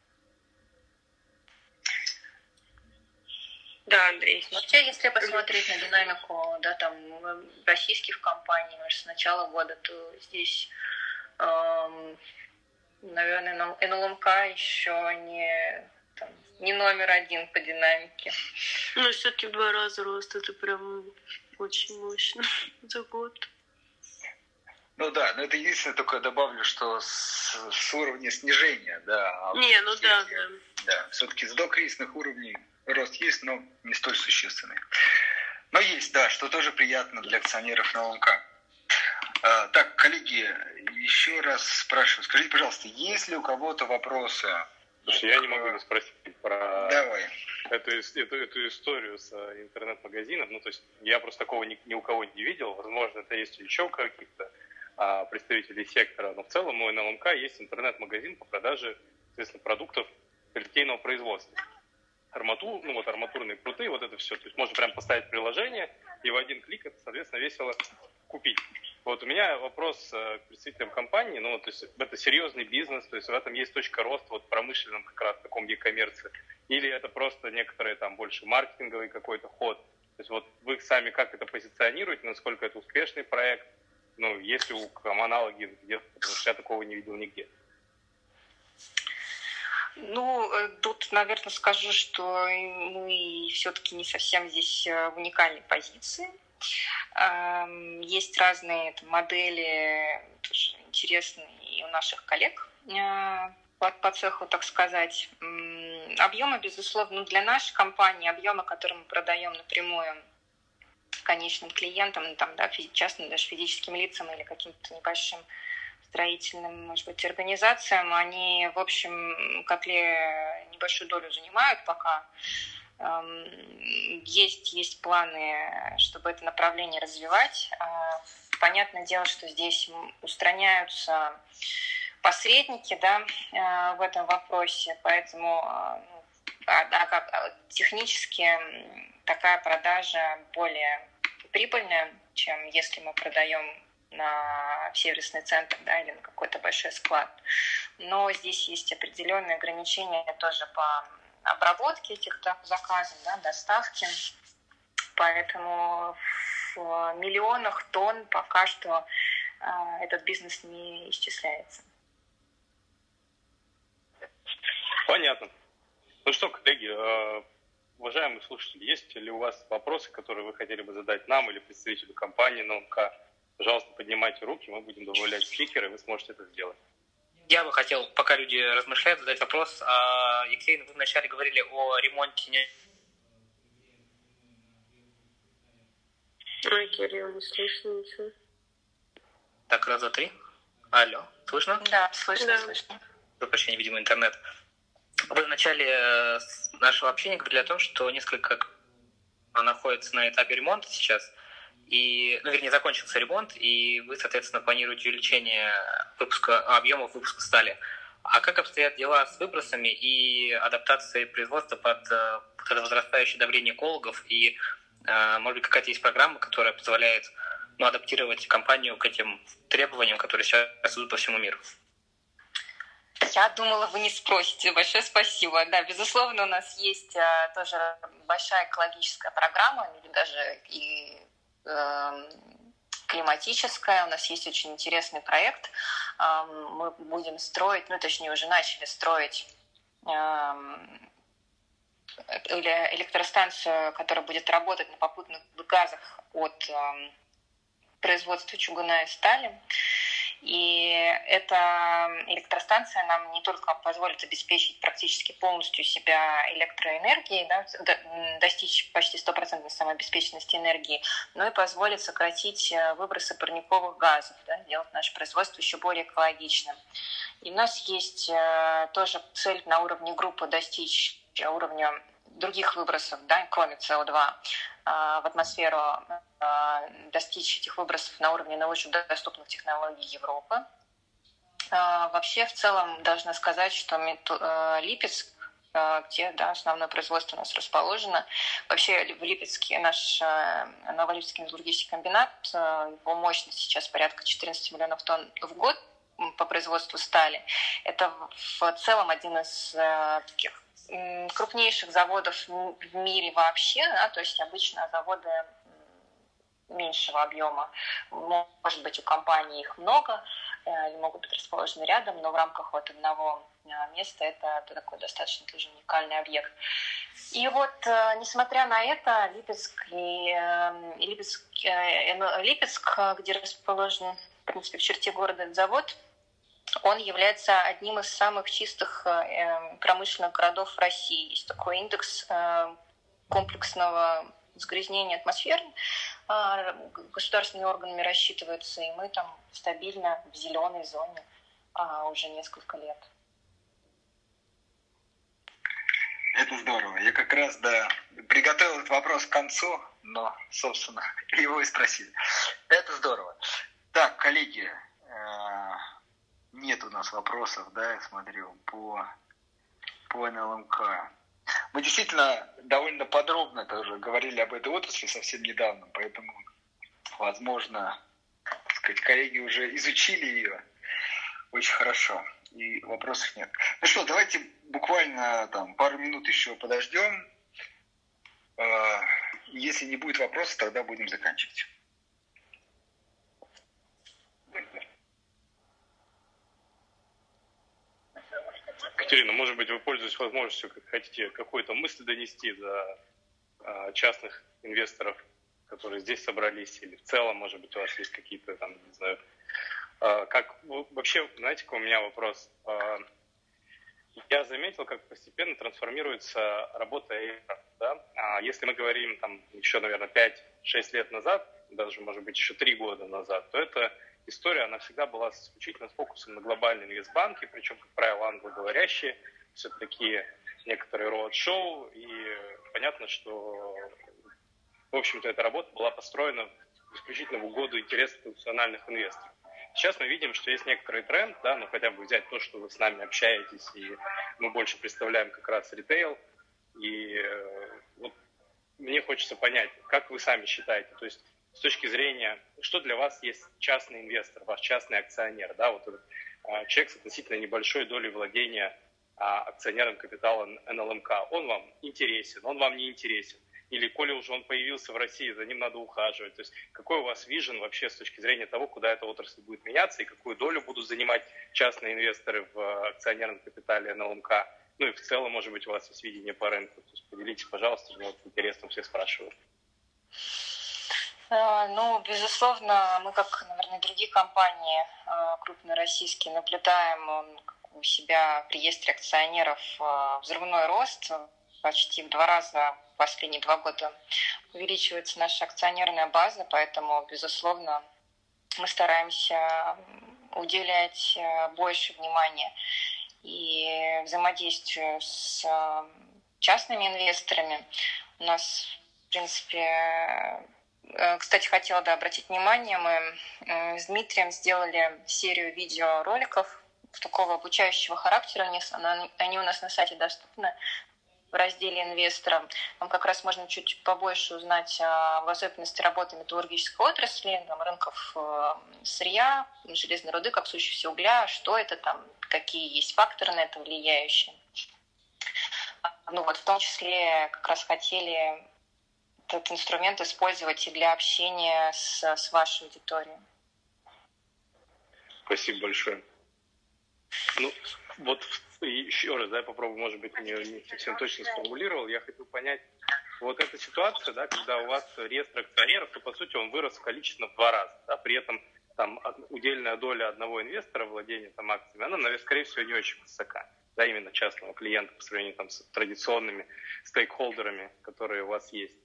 Да, Андрей. Вообще, если посмотреть на динамику да, там, российских компаний с начала года, то здесь, эм, наверное, НЛМК еще не, там, не номер один по динамике. Ну, все-таки в два раза рост, это прям очень мощно *laughs* за год. Ну да, но это единственное, только добавлю, что с, с уровня снижения, да. А не, ну да, да. Да, все-таки с докризисных уровней рост есть, но не столь существенный. Но есть, да, что тоже приятно для акционеров на ЛМК. А, так, коллеги, еще раз спрашиваю, скажите, пожалуйста, есть ли у кого-то вопросы? Слушай, я не могу не спросить про Давай. Эту, эту, эту историю с э, интернет-магазином. Ну, то есть я просто такого ни, ни у кого не видел. Возможно, это есть еще у каких-то а, представителей сектора, но в целом у НЛМК есть интернет-магазин по продаже, соответственно, продуктов литейного производства. Арматур, ну вот арматурные пруты, вот это все. То есть можно прям поставить приложение и в один клик это, соответственно, весело купить. Вот у меня вопрос э, к представителям компании, ну, то есть это серьезный бизнес, то есть в этом есть точка роста вот в промышленном как раз таком e-коммерции, или это просто некоторые там больше маркетинговый какой-то ход, то есть вот вы сами как это позиционируете, насколько это успешный проект, ну, если у аналоги где-то, потому что я такого не видел нигде. Ну, э, тут, наверное, скажу, что мы все-таки не совсем здесь э, в уникальной позиции. Есть разные модели, тоже интересные и у наших коллег э, по, по цеху, так сказать. Объемы, безусловно, ну, для нашей компании, объемы, которые мы продаем напрямую конечным клиентам, ну, там, да, частным даже физическим лицам или каким-то небольшим строительным, может быть, организациям, они, в общем, как ли небольшую долю занимают пока. Эм, есть, есть планы, чтобы это направление развивать. А, понятное дело, что здесь устраняются посредники да, э, в этом вопросе, поэтому э, ну, а, как, технически такая продажа более прибыльная, чем если мы продаем на сервисный центр да, или на какой-то большой склад. Но здесь есть определенные ограничения тоже по обработке этих заказов, да, доставке. Поэтому в миллионах тонн пока что этот бизнес не исчисляется. Понятно. Ну что, коллеги, уважаемые слушатели, есть ли у вас вопросы, которые вы хотели бы задать нам или представителю компании НЛК? Пожалуйста, поднимайте руки, мы будем добавлять спикеры, вы сможете это сделать. Я бы хотел, пока люди размышляют, задать вопрос. А, Екатерина, вы вначале говорили о ремонте... Ой, Кирилл, не слышно ничего. Так, раз, два, три. Алло, слышно? Да, слышно, да. слышно. Прошу видимо, интернет. Вы в начале э, нашего общения говорили о том, что несколько находится на этапе ремонта сейчас, и, ну, вернее, закончился ремонт, и вы, соответственно, планируете увеличение выпуска, объемов выпуска стали. А как обстоят дела с выбросами и адаптацией производства под, э, под это возрастающее давление экологов? И, э, может быть, какая-то есть программа, которая позволяет ну, адаптировать компанию к этим требованиям, которые сейчас идут по всему миру? Я думала, вы не спросите. Большое спасибо. Да, безусловно, у нас есть а, тоже большая экологическая программа, или даже и э, климатическая. У нас есть очень интересный проект. Э, мы будем строить, ну, точнее, уже начали строить э, электростанцию, которая будет работать на попутных газах от производства чугуна и стали. И эта электростанция нам не только позволит обеспечить практически полностью себя электроэнергией, да, достичь почти стопроцентной самообеспеченности энергии, но и позволит сократить э, выбросы парниковых газов, да, сделать наше производство еще более экологичным. И у нас есть э, тоже цель на уровне группы достичь уровня других выбросов, да, кроме СО2, в атмосферу а, достичь этих выбросов на уровне научно доступных технологий Европы. А, вообще, в целом, должна сказать, что а, Липецк где да, основное производство у нас расположено. Вообще в Липецке наш Новолипецкий металлургический комбинат, его мощность сейчас порядка 14 миллионов тонн в год по производству стали. Это в целом один из таких крупнейших заводов в мире вообще, да, то есть обычно заводы меньшего объема. Может быть, у компании их много, э, могут быть расположены рядом, но в рамках вот одного э, места это, такой достаточно тоже уникальный объект. И вот, э, несмотря на это, Липецк и, и Липецк, Липецк, где расположен, в принципе, в черте города этот завод, он является одним из самых чистых эм, промышленных городов России. Есть такой индекс э, комплексного загрязнения атмосферы. А, государственными органами рассчитывается, и мы там стабильно в зеленой зоне а, уже несколько лет. Это здорово. Я как раз, да, приготовил этот вопрос к концу, но, собственно, *laughs* его и спросили. Это здорово. Так, коллеги, э, нет у нас вопросов, да, я смотрю, по, по НЛМК. Мы действительно довольно подробно тоже говорили об этой отрасли совсем недавно, поэтому, возможно, так сказать, коллеги уже изучили ее очень хорошо, и вопросов нет. Ну что, давайте буквально там пару минут еще подождем. А, если не будет вопросов, тогда будем заканчивать. Екатерина, может быть, вы пользуетесь возможностью, как хотите какую-то мысль донести до а, частных инвесторов, которые здесь собрались, или в целом, может быть, у вас есть какие-то там, не знаю, а, как вообще, знаете, у меня вопрос? А, я заметил, как постепенно трансформируется работа ЭР. Да? Если мы говорим там еще, наверное, 5-6 лет назад, даже, может быть, еще 3 года назад, то это история, она всегда была исключительно с фокусом на глобальные инвестбанки, причем, как правило, англоговорящие, все-таки некоторые роуд-шоу, и понятно, что, в общем-то, эта работа была построена исключительно в угоду интересов национальных инвесторов. Сейчас мы видим, что есть некоторый тренд, да, ну хотя бы взять то, что вы с нами общаетесь, и мы больше представляем как раз ритейл, и э, вот мне хочется понять, как вы сами считаете, то есть с точки зрения, что для вас есть частный инвестор, ваш частный акционер, да, вот этот а, человек с относительно небольшой долей владения а, акционерным капиталом НЛМК, он вам интересен, он вам не интересен. или коли уже он появился в России, за ним надо ухаживать. То есть какой у вас вижен вообще с точки зрения того, куда эта отрасль будет меняться и какую долю будут занимать частные инвесторы в э, акционерном капитале НЛМК? Ну и в целом, может быть, у вас есть видение по рынку. То есть поделитесь, пожалуйста, вот интересно все спрашивают. Э, ну, безусловно, мы, как, наверное, другие компании э, крупные российские, наблюдаем у себя в реестре акционеров взрывной рост почти в два раза в последние два года увеличивается наша акционерная база, поэтому, безусловно, мы стараемся уделять э, больше внимания и взаимодействию с э, частными инвесторами. У нас, в принципе, э, кстати, хотела да, обратить внимание, мы с Дмитрием сделали серию видеороликов такого обучающего характера. Они у нас на сайте доступны в разделе инвестора. Там как раз можно чуть побольше узнать о особенности работы металлургической отрасли, там, рынков э, сырья, железной руды, как сущности угля, что это там, какие есть факторы на это влияющие. Ну вот в том числе как раз хотели этот инструмент использовать и для общения с, с вашей аудиторией. Спасибо большое. Ну, вот еще раз, да, я попробую, может быть, не, не совсем точно сформулировал. Я хотел понять, вот эта ситуация, да, когда у вас реестр акционеров, то, по сути, он вырос количественно в два раза, да, при этом там удельная доля одного инвестора владения там акциями, она, наверное, скорее всего, не очень высока, да, именно частного клиента по сравнению там с традиционными стейкхолдерами, которые у вас есть.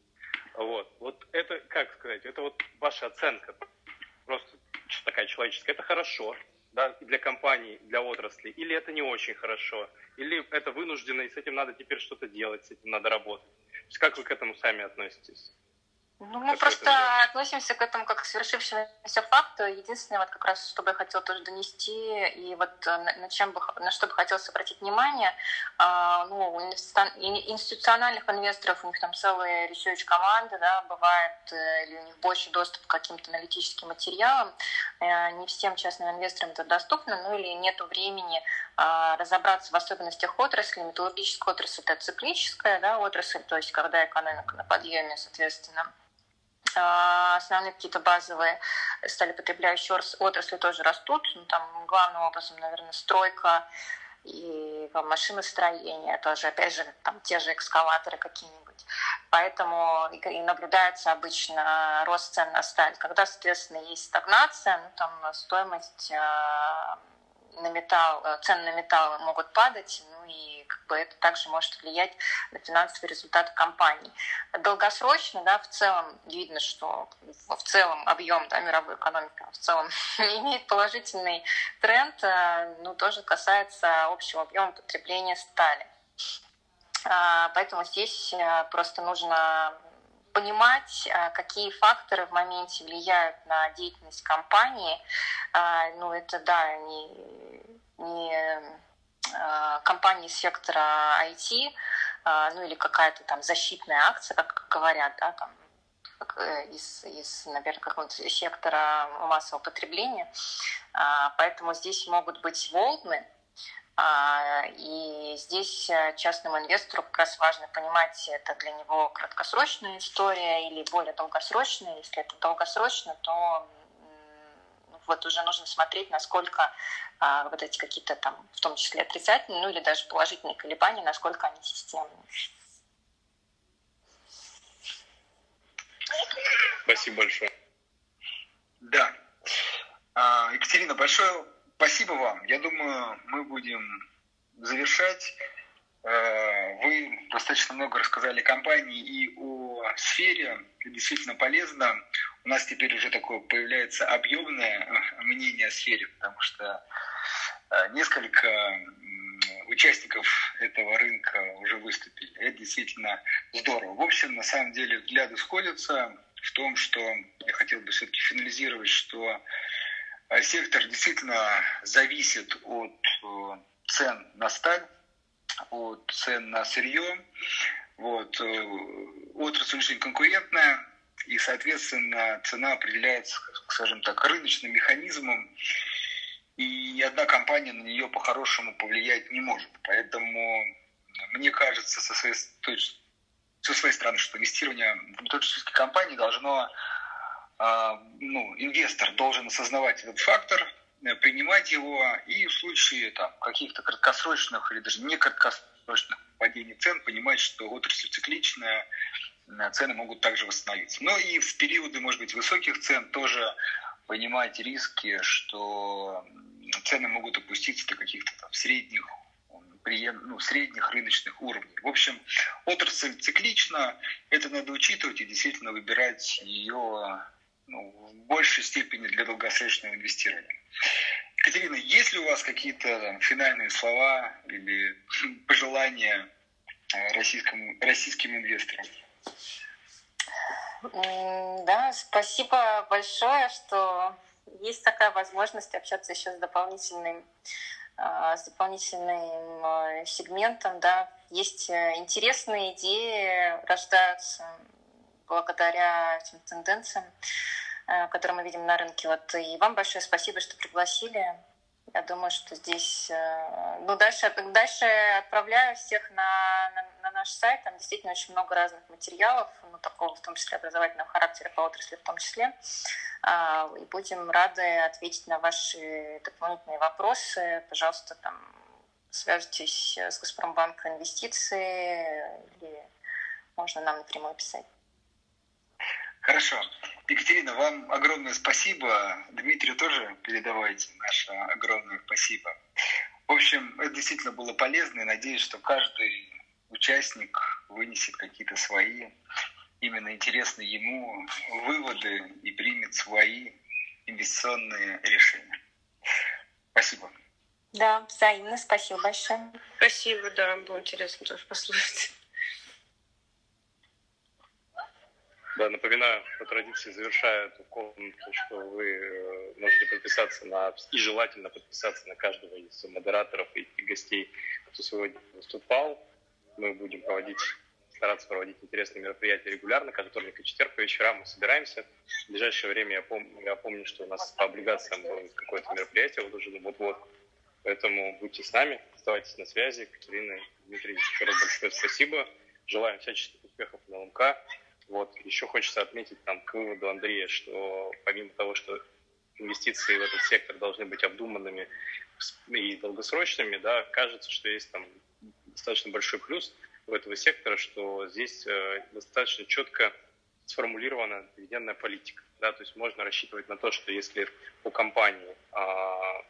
Вот, вот это, как сказать, это вот ваша оценка, просто такая человеческая, это хорошо, да, для компаний, для отрасли, или это не очень хорошо, или это вынуждено, и с этим надо теперь что-то делать, с этим надо работать. То есть как вы к этому сами относитесь? Ну, мы просто относимся к этому как к свершившемуся факту. Единственное, вот как раз, что бы я хотела тоже донести, и вот э, на, чем бы, на что бы хотелось обратить внимание, э, ну, у институциональных инвесторов, у них там целые research команды, да, бывает, э, или у них больше доступ к каким-то аналитическим материалам. Не всем частным инвесторам это доступно, ну или нет времени разобраться в особенностях отрасли. Металлургическая отрасль — это циклическая да, отрасль, то есть когда экономика на подъеме, соответственно, основные какие-то базовые стали потребляющие отрасли тоже растут. Ну, там главным образом, наверное, стройка и машиностроение, тоже, опять же, там те же экскаваторы какие-нибудь. Поэтому и наблюдается обычно рост цен на сталь. Когда, соответственно, есть стагнация, ну, там стоимость а, на металл, э, цены на металл могут падать, ну и как бы это также может влиять на финансовый результат компании. Долгосрочно, да, в целом видно, что в целом объем да, мировой экономики в целом *laughs* имеет положительный тренд, э, ну тоже касается общего объема потребления стали. А, поэтому здесь э, просто нужно понимать, а, какие факторы в моменте влияют на деятельность компании. А, ну, это, да, не, не а, компании сектора IT, ну или какая-то там защитная акция, как говорят, да, там, э, из, из, наверное, какого-то сектора массового потребления. Поэтому здесь могут быть волны, а, здесь э, частному инвестору как раз важно понимать, это для него краткосрочная история или более долгосрочная. Если это долгосрочно, то вот уже нужно смотреть, насколько а, вот эти какие-то там, в том числе отрицательные, ну или даже положительные колебания, насколько они системные. Спасибо большое. Да. А, Екатерина, большое Спасибо вам. Я думаю, мы будем завершать. Э, вы достаточно много рассказали компании и о сфере. Это действительно полезно. У нас теперь уже такое появляется объемное мнение о сфере, потому что э, несколько участников этого рынка уже выступили. Это действительно здорово. В общем, на самом деле взгляды сходятся в том, что я хотел бы все-таки финализировать, что Э, сектор действительно зависит от э, цен на сталь, от цен на сырье. Вот. Э, отрасль очень конкурентная, и, соответственно, цена определяется, скажем так, рыночным механизмом, и ни одна компания на нее по-хорошему повлиять не может. Поэтому, мне кажется, со своей точки со своей стороны, что инвестирование в металлургические компании должно, а, ну, инвестор должен осознавать этот фактор, э, принимать его и в случае там, каких-то краткосрочных или даже не краткосрочных падений цен понимать, что отрасль цикличная, э, цены могут также восстановиться. Но и в периоды, может быть, высоких цен тоже понимать риски, что цены могут опуститься до каких-то там средних ну, средних рыночных уровней. В общем, отрасль циклична, это надо учитывать и действительно выбирать ее ну, в большей степени для долгосрочного инвестирования. Екатерина, есть ли у вас какие-то там, финальные слова или *clears throat* пожелания э, российскому, российским инвесторам? Да, спасибо большое, что есть такая возможность общаться еще с дополнительным а, с дополнительным а, сегментом, да, есть э, интересные идеи, рождаются благодаря этим тенденциям, э, которые мы видим на рынке. Вот и вам большое спасибо, что пригласили. Я думаю, что здесь... Э, ну, дальше, дальше отправляю всех на, на, на наш сайт. Там действительно очень много разных материалов, ну, такого, в том числе образовательного характера по отрасли в том числе. А, и будем рады ответить на ваши дополнительные вопросы. Пожалуйста, там свяжитесь с Газпромбанком инвестиции или можно нам напрямую писать. Хорошо. Екатерина, вам огромное спасибо. Дмитрию тоже передавайте наше огромное спасибо. В общем, это действительно было полезно, и надеюсь, что каждый участник вынесет какие-то свои, именно интересные ему выводы и примет свои инвестиционные решения. Спасибо. Да, взаимно. Спасибо большое. Спасибо, да, было интересно тоже послушать. Да, напоминаю, по традиции завершая эту комнату, что вы э, можете подписаться на, и желательно подписаться на каждого из модераторов и гостей, кто сегодня выступал. Мы будем проводить, стараться проводить интересные мероприятия регулярно, каждый вторник и четверг по вечерам мы собираемся. В ближайшее время я, пом- я помню, что у нас по облигациям будет какое-то мероприятие вот уже вот-вот. Поэтому будьте с нами, оставайтесь на связи. Екатерина, Дмитрий, еще раз большое спасибо. Желаем всяческих успехов на ЛМК. Вот. Еще хочется отметить там, к выводу Андрея, что помимо того, что инвестиции в этот сектор должны быть обдуманными и долгосрочными, да, кажется, что есть там достаточно большой плюс у этого сектора, что здесь э, достаточно четко сформулирована дивидендная политика. Да, то есть можно рассчитывать на то, что если у компании э,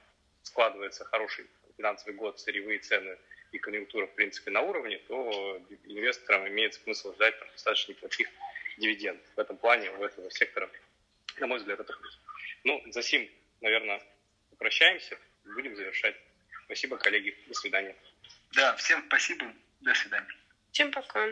складывается хороший финансовый год, сырьевые цены и конъюнктура, в принципе, на уровне, то инвесторам имеет смысл ждать там, достаточно неплохих дивидендов. В этом плане у этого сектора, на мой взгляд, это плюс. Ну, за сим, наверное, попрощаемся, будем завершать. Спасибо, коллеги. До свидания. Да, всем спасибо. До свидания. Всем пока.